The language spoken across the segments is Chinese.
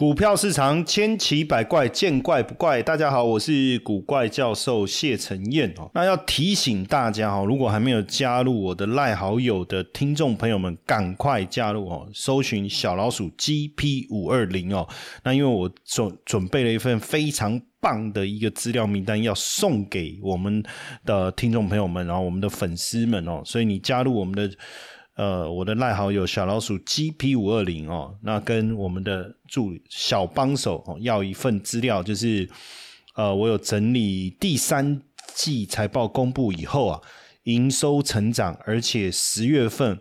股票市场千奇百怪，见怪不怪。大家好，我是古怪教授谢承彦哦。那要提醒大家哦，如果还没有加入我的赖好友的听众朋友们，赶快加入哦！搜寻小老鼠 GP 五二零哦。那因为我准准备了一份非常棒的一个资料名单，要送给我们的听众朋友们，然后我们的粉丝们哦。所以你加入我们的。呃，我的赖好友小老鼠 GP 五二零哦，那跟我们的助理小帮手哦要一份资料，就是呃，我有整理第三季财报公布以后啊，营收成长，而且十月份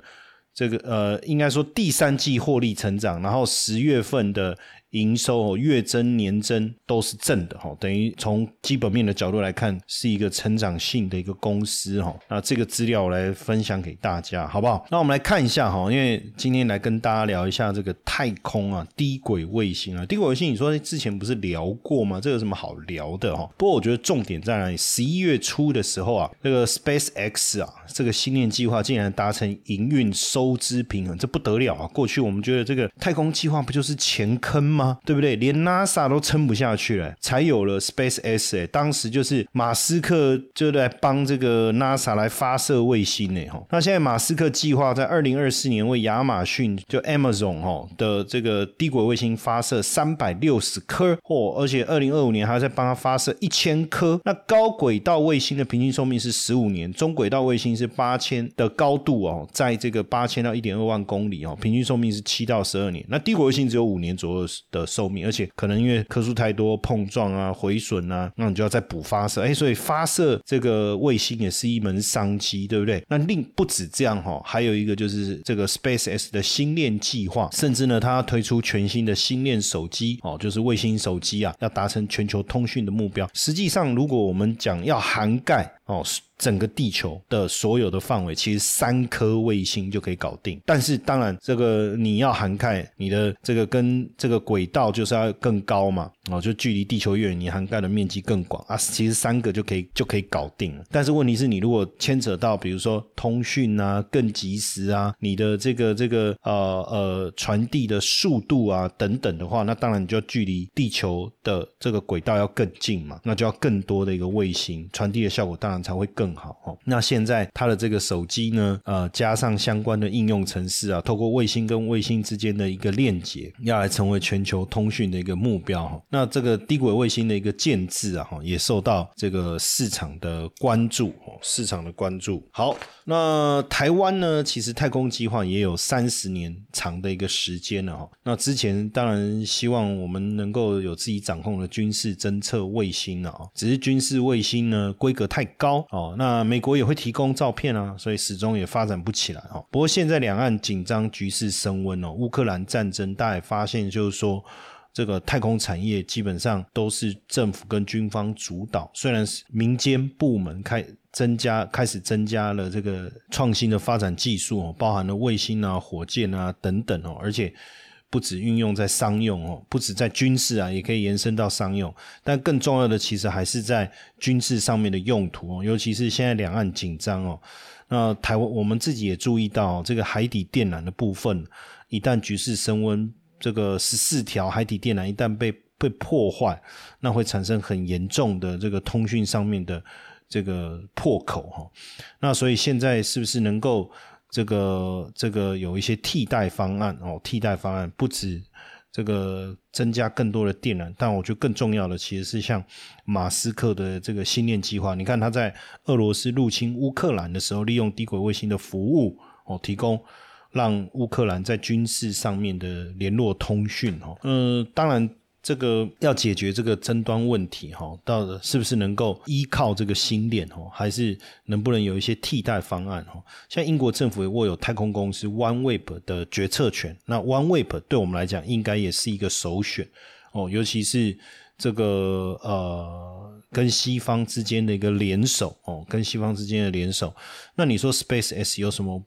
这个呃，应该说第三季获利成长，然后十月份的。营收月增年增都是正的哈，等于从基本面的角度来看，是一个成长性的一个公司哈。那这个资料我来分享给大家，好不好？那我们来看一下哈，因为今天来跟大家聊一下这个太空啊，低轨卫星啊，低轨卫星，你说之前不是聊过吗？这有什么好聊的哈？不过我觉得重点在哪里？十一月初的时候啊，这个 Space X 啊，这个星链计划竟然达成营运收支平衡，这不得了啊！过去我们觉得这个太空计划不就是钱坑？吗？对不对？连 NASA 都撑不下去了，才有了 Space X。哎，当时就是马斯克就在帮这个 NASA 来发射卫星呢。哈，那现在马斯克计划在二零二四年为亚马逊就 Amazon 哦的这个低轨卫星发射三百六十颗，或而且二零二五年还要再帮他发射一千颗。那高轨道卫星的平均寿命是十五年，中轨道卫星是八千的高度哦，在这个八千到一点二万公里哦，平均寿命是七到十二年。那低轨卫星只有五年左右。的寿命，而且可能因为颗数太多碰撞啊、毁损啊，那你就要再补发射。哎，所以发射这个卫星也是一门商机，对不对？那另不止这样哈，还有一个就是这个 Space X 的星链计划，甚至呢，它要推出全新的星链手机哦，就是卫星手机啊，要达成全球通讯的目标。实际上，如果我们讲要涵盖哦。整个地球的所有的范围，其实三颗卫星就可以搞定。但是当然，这个你要涵盖你的这个跟这个轨道，就是要更高嘛。哦，就距离地球越远，你涵盖的面积更广啊。其实三个就可以就可以搞定了。但是问题是你如果牵扯到，比如说通讯啊，更及时啊，你的这个这个呃呃传递的速度啊等等的话，那当然你就要距离地球的这个轨道要更近嘛。那就要更多的一个卫星传递的效果，当然才会更好哦。那现在它的这个手机呢，呃，加上相关的应用程式啊，透过卫星跟卫星之间的一个链接，要来成为全球通讯的一个目标哈。那这个低轨卫星的一个建制啊，哈，也受到这个市场的关注，市场的关注。好，那台湾呢，其实太空计划也有三十年长的一个时间了哈。那之前当然希望我们能够有自己掌控的军事侦测卫星了啊，只是军事卫星呢规格太高哦。那美国也会提供照片啊，所以始终也发展不起来哦。不过现在两岸紧张局势升温哦，乌克兰战争，大家也发现就是说。这个太空产业基本上都是政府跟军方主导，虽然是民间部门开增加开始增加了这个创新的发展技术哦，包含了卫星啊、火箭啊等等哦，而且不止运用在商用哦，不止在军事啊，也可以延伸到商用。但更重要的其实还是在军事上面的用途哦，尤其是现在两岸紧张哦，那台湾我们自己也注意到这个海底电缆的部分，一旦局势升温。这个十四条海底电缆一旦被被破坏，那会产生很严重的这个通讯上面的这个破口哈。那所以现在是不是能够这个这个有一些替代方案哦？替代方案不止这个增加更多的电缆，但我觉得更重要的其实是像马斯克的这个星链计划。你看他在俄罗斯入侵乌克兰的时候，利用低轨卫星的服务哦，提供。让乌克兰在军事上面的联络通讯，哈，嗯，当然这个要解决这个争端问题，哈，到底是不是能够依靠这个星链，哦，还是能不能有一些替代方案，哈？像英国政府也握有太空公司 OneWeb 的决策权，那 OneWeb 对我们来讲应该也是一个首选，哦，尤其是这个呃，跟西方之间的一个联手，哦，跟西方之间的联手，那你说 Space X 有什么？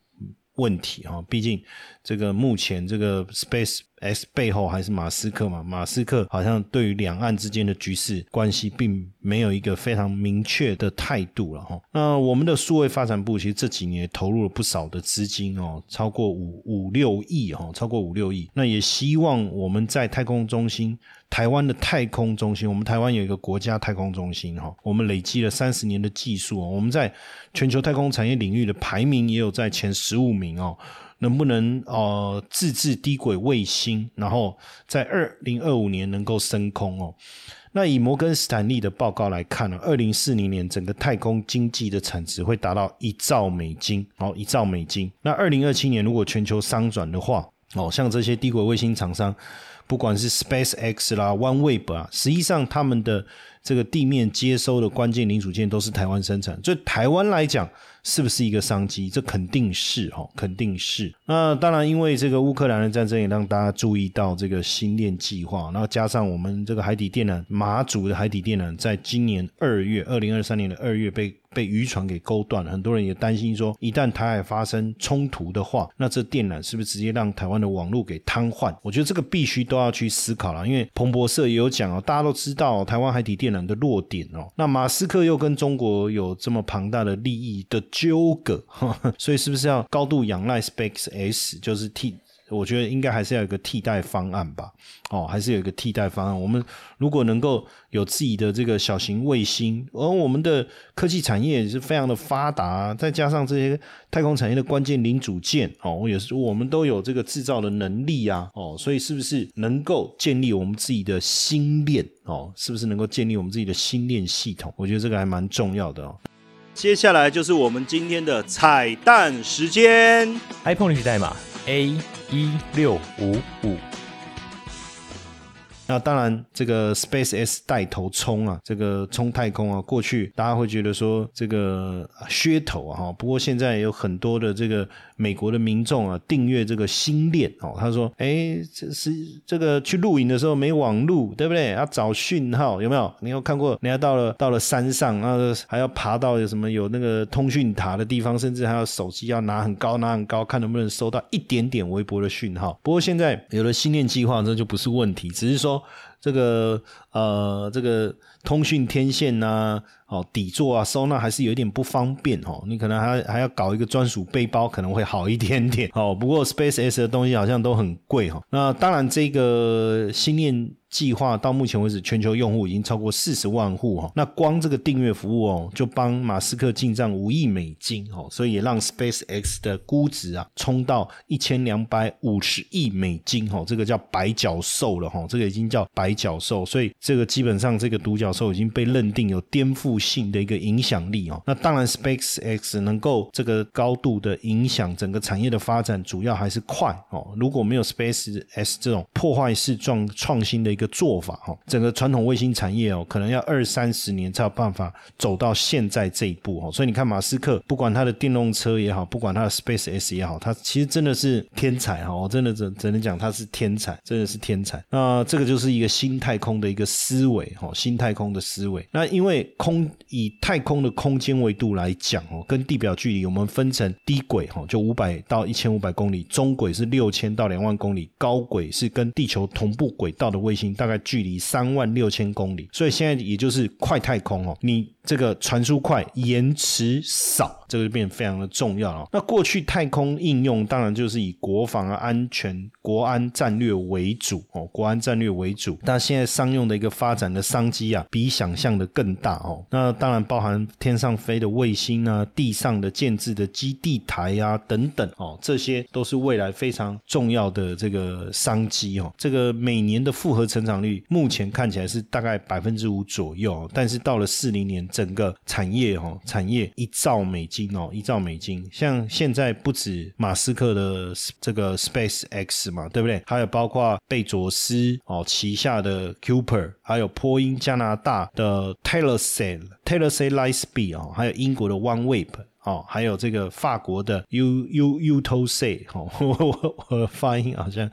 问题哈，毕竟这个目前这个 Space S 背后还是马斯克嘛？马斯克好像对于两岸之间的局势关系，并没有一个非常明确的态度了哈。那我们的数位发展部其实这几年投入了不少的资金哦，超过五五六亿哈，超过五六亿。那也希望我们在太空中心。台湾的太空中心，我们台湾有一个国家太空中心哈，我们累积了三十年的技术，我们在全球太空产业领域的排名也有在前十五名哦。能不能呃自制低轨卫星，然后在二零二五年能够升空哦？那以摩根斯坦利的报告来看呢，二零四零年整个太空经济的产值会达到一兆美金哦，一兆美金。那二零二七年如果全球商转的话哦，像这些低轨卫星厂商。不管是 Space X 啦，OneWeb 啊，实际上他们的这个地面接收的关键零组件都是台湾生产，所以台湾来讲是不是一个商机？这肯定是哈，肯定是。那当然，因为这个乌克兰的战争也让大家注意到这个星链计划，然后加上我们这个海底电缆马祖的海底电缆，在今年二月，二零二三年的二月被。被渔船给勾断了，很多人也担心说，一旦台海发生冲突的话，那这电缆是不是直接让台湾的网络给瘫痪？我觉得这个必须都要去思考了，因为彭博社也有讲哦，大家都知道台湾海底电缆的弱点哦，那马斯克又跟中国有这么庞大的利益的纠葛，所以是不是要高度仰赖 Space X，就是替？我觉得应该还是要有一个替代方案吧，哦，还是有一个替代方案。我们如果能够有自己的这个小型卫星，而我们的科技产业也是非常的发达，再加上这些太空产业的关键零组件，哦，也是我们都有这个制造的能力啊，哦，所以是不是能够建立我们自己的星链？哦，是不是能够建立我们自己的星链系统？我觉得这个还蛮重要的哦。接下来就是我们今天的彩蛋时间，iPhone 历史代码 A。一六五五。那当然，这个 Space X 带头冲啊，这个冲太空啊，过去大家会觉得说这个噱头啊，哈。不过现在有很多的这个美国的民众啊，订阅这个星链哦。他说：“哎，这是这个去露营的时候没网路，对不对？要找讯号，有没有？你有看过？人家到了到了山上，然后还要爬到有什么有那个通讯塔的地方，甚至还要手机要拿很高拿很高，看能不能收到一点点微薄的讯号。不过现在有了星链计划，这就不是问题，只是说。”这个呃，这个通讯天线呐，哦，底座啊，收纳还是有一点不方便哦。你可能还还要搞一个专属背包，可能会好一点点 哦。不过 Space X 的东西好像都很贵哈。那当然，这个新念。计划到目前为止，全球用户已经超过四十万户哈。那光这个订阅服务哦，就帮马斯克进账五亿美金哦，所以也让 Space X 的估值啊冲到一千两百五十亿美金哈。这个叫白角兽了哈，这个已经叫白角兽，所以这个基本上这个独角兽已经被认定有颠覆性的一个影响力哦。那当然，Space X 能够这个高度的影响整个产业的发展，主要还是快哦。如果没有 Space X 这种破坏式创创新的一个。做法哦，整个传统卫星产业哦，可能要二三十年才有办法走到现在这一步哦。所以你看，马斯克不管他的电动车也好，不管他的 Space X 也好，他其实真的是天才哈！我真的只只能讲他是天才，真的是天才。那这个就是一个新太空的一个思维哈，新太空的思维。那因为空以太空的空间维度来讲哦，跟地表距离，我们分成低轨哈，就五百到一千五百公里，中轨是六千到两万公里，高轨是跟地球同步轨道的卫星。大概距离三万六千公里，所以现在也就是快太空哦，你。这个传输快，延迟少，这个就变得非常的重要了。那过去太空应用当然就是以国防、安全、国安战略为主哦，国安战略为主。但现在商用的一一个发展的商机啊，比想象的更大哦。那当然包含天上飞的卫星啊，地上的建制的基地台啊等等哦，这些都是未来非常重要的这个商机哦。这个每年的复合成长率目前看起来是大概百分之五左右，但是到了四零年。整个产业哦，产业一兆美金哦，一兆美金。像现在不止马斯克的这个 Space X 嘛，对不对？还有包括贝佐斯哦旗下的 Cooper，还有波音加拿大的 Taylor Say Taylor Say Lightspeed 哦，还有英国的 OneWeb。哦，还有这个法国的 U U U T O C 哦，我我我发音好像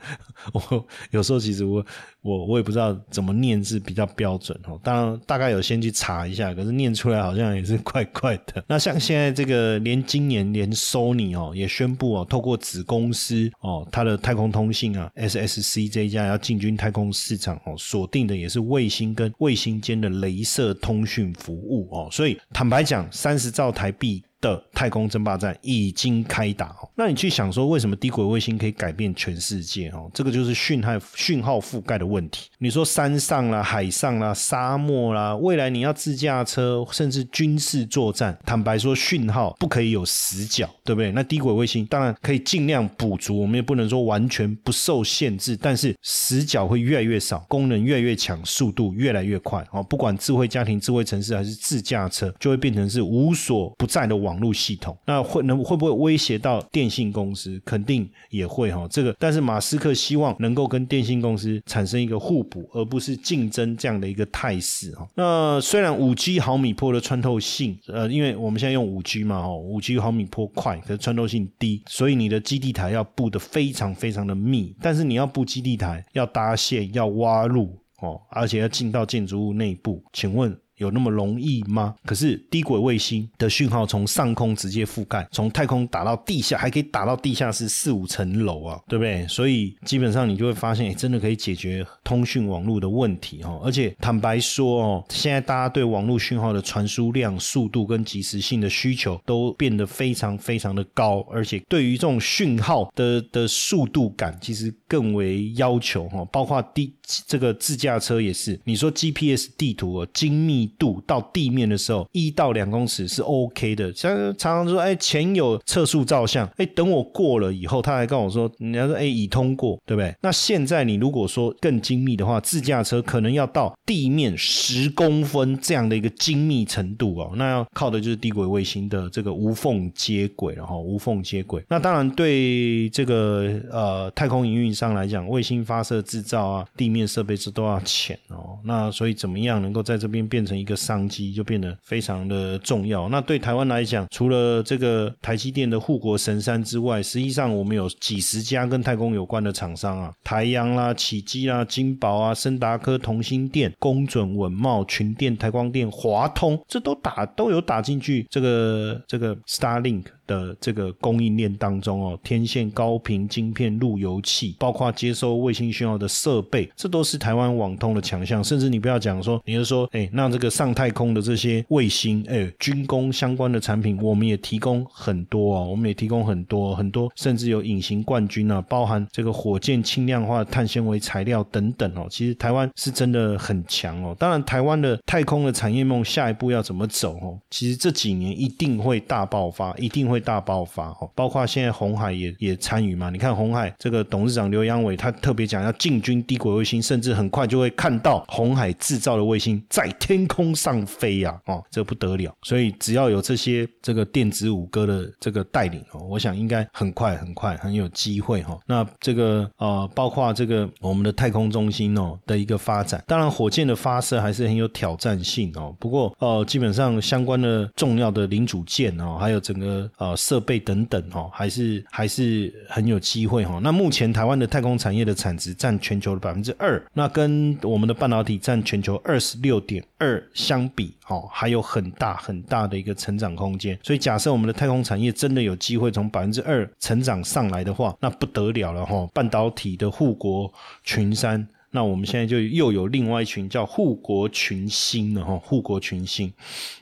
我有时候其实我我我也不知道怎么念是比较标准哦。当然大概有先去查一下，可是念出来好像也是怪 怪的。那像现在这个连今年连 Sony 哦也宣布哦，透过子公司哦它的太空通信啊 S S C 这一家要进军太空市场哦，锁定的也是卫星跟卫星间的镭射通讯服务哦。所以坦白讲，三十兆台币。的太空争霸战已经开打哦，那你去想说，为什么低轨卫星可以改变全世界哦？这个就是讯号讯号覆盖的问题。你说山上啦、海上啦、沙漠啦，未来你要自驾车，甚至军事作战，坦白说，讯号不可以有死角，对不对？那低轨卫星当然可以尽量补足，我们也不能说完全不受限制，但是死角会越来越少，功能越来越强，速度越来越快哦。不管智慧家庭、智慧城市还是自驾车，就会变成是无所不在的网。网络系统那会能会不会威胁到电信公司？肯定也会哈。这个但是马斯克希望能够跟电信公司产生一个互补，而不是竞争这样的一个态势哈。那虽然五 G 毫米波的穿透性，呃，因为我们现在用五 G 嘛哈，五 G 毫米波快，可是穿透性低，所以你的基地台要布的非常非常的密。但是你要布基地台，要搭线，要挖路哦，而且要进到建筑物内部，请问？有那么容易吗？可是低轨卫星的讯号从上空直接覆盖，从太空打到地下，还可以打到地下室四五层楼啊，对不对？所以基本上你就会发现，真的可以解决通讯网络的问题哦。而且坦白说哦，现在大家对网络讯号的传输量、速度跟及时性的需求都变得非常非常的高，而且对于这种讯号的的速度感，其实更为要求哈。包括地这个自驾车也是，你说 GPS 地图哦，精密。度到地面的时候，一到两公尺是 OK 的。像常常说，哎，前有测速照相，哎，等我过了以后，他还跟我说，人家说，哎，已通过，对不对？那现在你如果说更精密的话，自驾车可能要到地面十公分这样的一个精密程度哦，那要靠的就是低轨卫星的这个无缝接轨了哈，无缝接轨。那当然对这个呃太空营运商来讲，卫星发射制造啊，地面设备这都要钱哦。那所以怎么样能够在这边变成？一个商机就变得非常的重要。那对台湾来讲，除了这个台积电的护国神山之外，实际上我们有几十家跟太空有关的厂商啊，台阳啦、启基啦、金宝啊、森达科、同心电、工准、稳茂、群电、台光电、华通，这都打都有打进去这个这个 Starlink。的这个供应链当中哦，天线、高频晶片、路由器，包括接收卫星讯号的设备，这都是台湾网通的强项。甚至你不要讲说，你就说，哎，那这个上太空的这些卫星，哎，军工相关的产品，我们也提供很多哦，我们也提供很多很多，甚至有隐形冠军啊，包含这个火箭轻量化碳纤维材料等等哦。其实台湾是真的很强哦。当然，台湾的太空的产业梦下一步要怎么走哦？其实这几年一定会大爆发，一定会。大爆发哦，包括现在红海也也参与嘛？你看红海这个董事长刘阳伟，他特别讲要进军低轨卫星，甚至很快就会看到红海制造的卫星在天空上飞呀！哦，这不得了。所以只要有这些这个电子五哥的这个带领哦，我想应该很快很快很有机会哈。那这个呃，包括这个我们的太空中心哦的一个发展，当然火箭的发射还是很有挑战性哦。不过呃，基本上相关的重要的零组件哦，还有整个呃。设备等等哈，还是还是很有机会哈。那目前台湾的太空产业的产值占全球的百分之二，那跟我们的半导体占全球二十六点二相比，哦，还有很大很大的一个成长空间。所以假设我们的太空产业真的有机会从百分之二成长上来的话，那不得了了哈。半导体的护国群山。那我们现在就又有另外一群叫护国群星的哈，护国群星，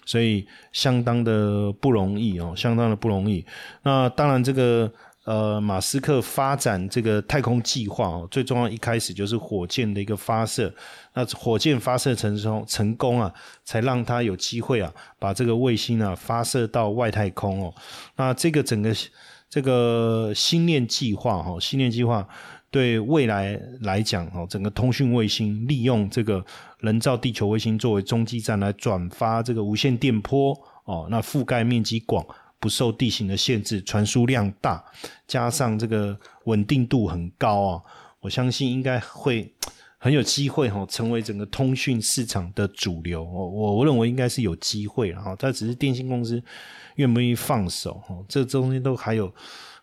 所以相当的不容易哦，相当的不容易。那当然，这个呃，马斯克发展这个太空计划哦，最重要一开始就是火箭的一个发射。那火箭发射成功成功啊，才让他有机会啊，把这个卫星啊发射到外太空哦。那这个整个这个星链计划哈，星链计划。对未来来讲，哦，整个通讯卫星利用这个人造地球卫星作为中继站来转发这个无线电波，哦，那覆盖面积广，不受地形的限制，传输量大，加上这个稳定度很高啊，我相信应该会。很有机会哈，成为整个通讯市场的主流。我我我认为应该是有机会了哈，但只是电信公司愿不愿意放手哈，这中间都还有。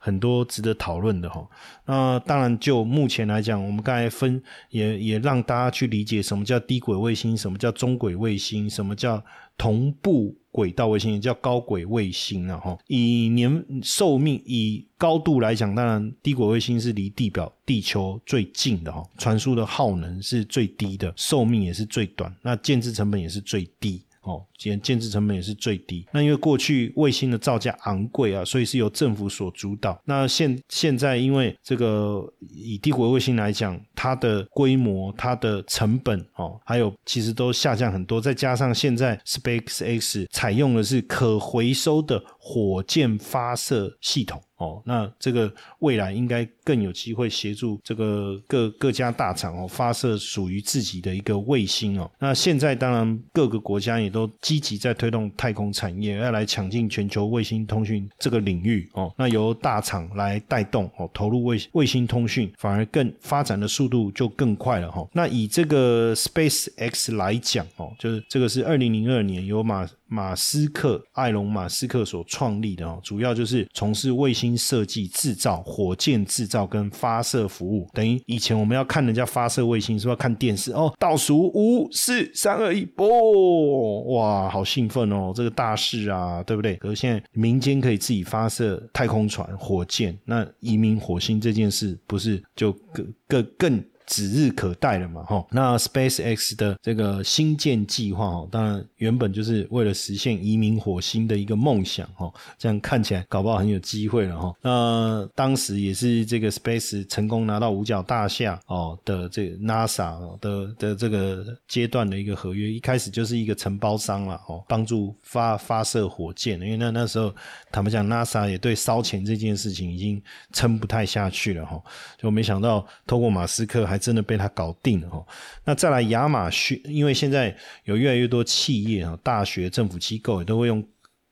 很多值得讨论的哈，那当然就目前来讲，我们刚才分也也让大家去理解什么叫低轨卫星，什么叫中轨卫星，什么叫同步轨道卫星，也叫高轨卫星了哈。以年寿命、以高度来讲，当然低轨卫星是离地表、地球最近的哈，传输的耗能是最低的，寿命也是最短，那建制成本也是最低。哦，建建制成本也是最低。那因为过去卫星的造价昂贵啊，所以是由政府所主导。那现现在因为这个以低轨卫星来讲，它的规模、它的成本哦，还有其实都下降很多。再加上现在 SpaceX 采用的是可回收的火箭发射系统。哦，那这个未来应该更有机会协助这个各各家大厂哦发射属于自己的一个卫星哦。那现在当然各个国家也都积积极在推动太空产业，要来抢进全球卫星通讯这个领域哦。那由大厂来带动哦，投入卫卫星通讯，反而更发展的速度就更快了哈。那以这个 Space X 来讲哦，就是这个是二零零二年由马马斯克艾隆马斯克所创立的哦，主要就是从事卫星。设计、制造、火箭制造跟发射服务，等于以前我们要看人家发射卫星，是要看电视哦。倒数五、四、三、二、一，啵！哇，好兴奋哦，这个大事啊，对不对？可是现在民间可以自己发射太空船、火箭，那移民火星这件事，不是就更更更？指日可待了嘛，哈。那 Space X 的这个星舰计划，哈，当然原本就是为了实现移民火星的一个梦想，哈。这样看起来，搞不好很有机会了，哈。那当时也是这个 Space 成功拿到五角大厦哦的这个 NASA 的的这个阶段的一个合约，一开始就是一个承包商了，哦，帮助发发射火箭，因为那那时候他们讲 NASA 也对烧钱这件事情已经撑不太下去了，哈。就没想到透过马斯克还。还真的被他搞定了哈。那再来亚马逊，因为现在有越来越多企业啊、大学、政府机构也都会用，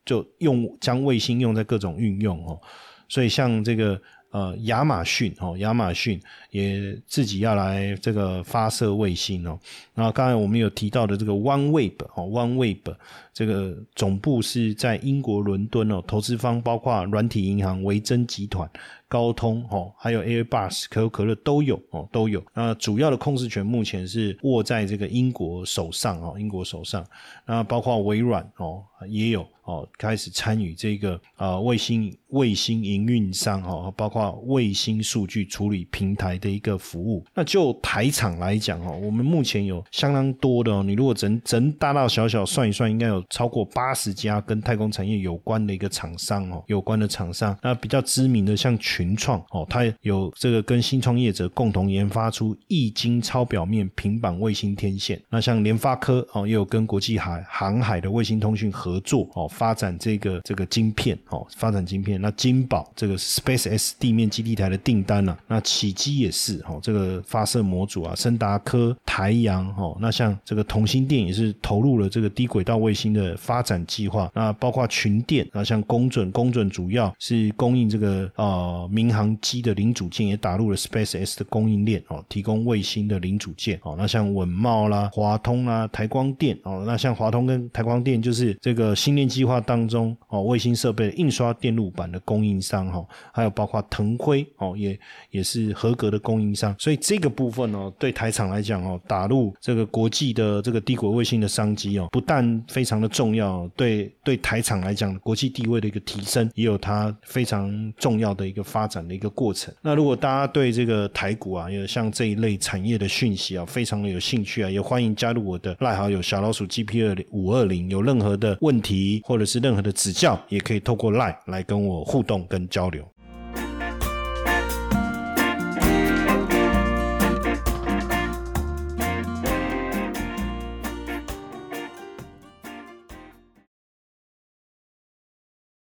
就用将卫星用在各种运用哦。所以像这个呃亚马逊哦，亚马逊也自己要来这个发射卫星哦。然后刚才我们有提到的这个 OneWeb 哦，OneWeb 这个总部是在英国伦敦哦，投资方包括软体银行维珍集团。高通哦，还有 Airbus、可口可乐都有哦，都有。那主要的控制权目前是握在这个英国手上哦，英国手上。那包括微软哦，也有哦，开始参与这个啊卫星卫星营运商哦，包括卫星数据处理平台的一个服务。那就台厂来讲哦，我们目前有相当多的哦，你如果整整大大小小算一算，应该有超过八十家跟太空产业有关的一个厂商哦，有关的厂商。那比较知名的像全云创哦，它有这个跟新创业者共同研发出液晶超表面平板卫星天线。那像联发科哦，也有跟国际海航海的卫星通讯合作哦，发展这个这个晶片哦，发展晶片。那金宝这个 Space X 地面基地台的订单呢，那启基也是哦，这个发射模组啊，森达科、台阳哦，那像这个同心电也是投入了这个低轨道卫星的发展计划。那包括群电啊，像公准，公准主要是供应这个啊。民航机的零组件也打入了 Space X 的供应链哦，提供卫星的零组件哦。那像稳茂啦、华通啦、台光电哦，那像华通跟台光电就是这个星链计划当中哦，卫星设备印刷电路板的供应商哈，还有包括腾辉哦，也也是合格的供应商。所以这个部分哦，对台厂来讲哦，打入这个国际的这个低轨卫星的商机哦，不但非常的重要，对对台厂来讲，国际地位的一个提升，也有它非常重要的一个发。发展的一个过程。那如果大家对这个台股啊，有像这一类产业的讯息啊，非常的有兴趣啊，也欢迎加入我的赖好友小老鼠 GP 二五二零。有任何的问题或者是任何的指教，也可以透过赖来跟我互动跟交流。